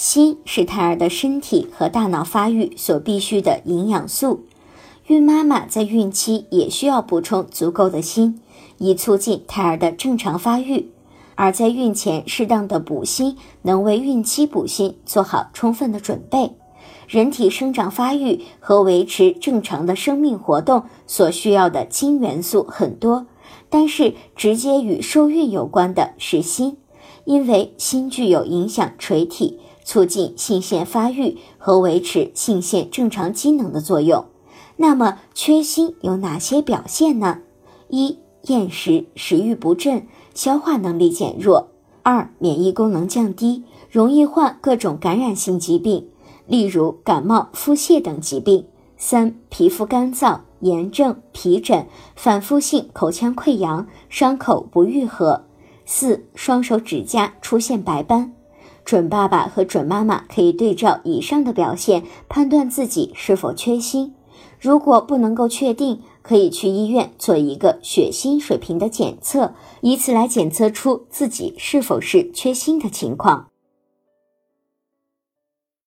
锌是胎儿的身体和大脑发育所必需的营养素，孕妈妈在孕期也需要补充足够的锌，以促进胎儿的正常发育。而在孕前适当的补锌，能为孕期补锌做好充分的准备。人体生长发育和维持正常的生命活动所需要的金元素很多，但是直接与受孕有关的是锌，因为锌具有影响垂体。促进性腺发育和维持性腺正常机能的作用。那么，缺锌有哪些表现呢？一、厌食、食欲不振、消化能力减弱；二、免疫功能降低，容易患各种感染性疾病，例如感冒、腹泻等疾病；三、皮肤干燥、炎症、皮疹、反复性口腔溃疡、伤口不愈合；四、双手指甲出现白斑。准爸爸和准妈妈可以对照以上的表现，判断自己是否缺锌。如果不能够确定，可以去医院做一个血锌水平的检测，以此来检测出自己是否是缺锌的情况。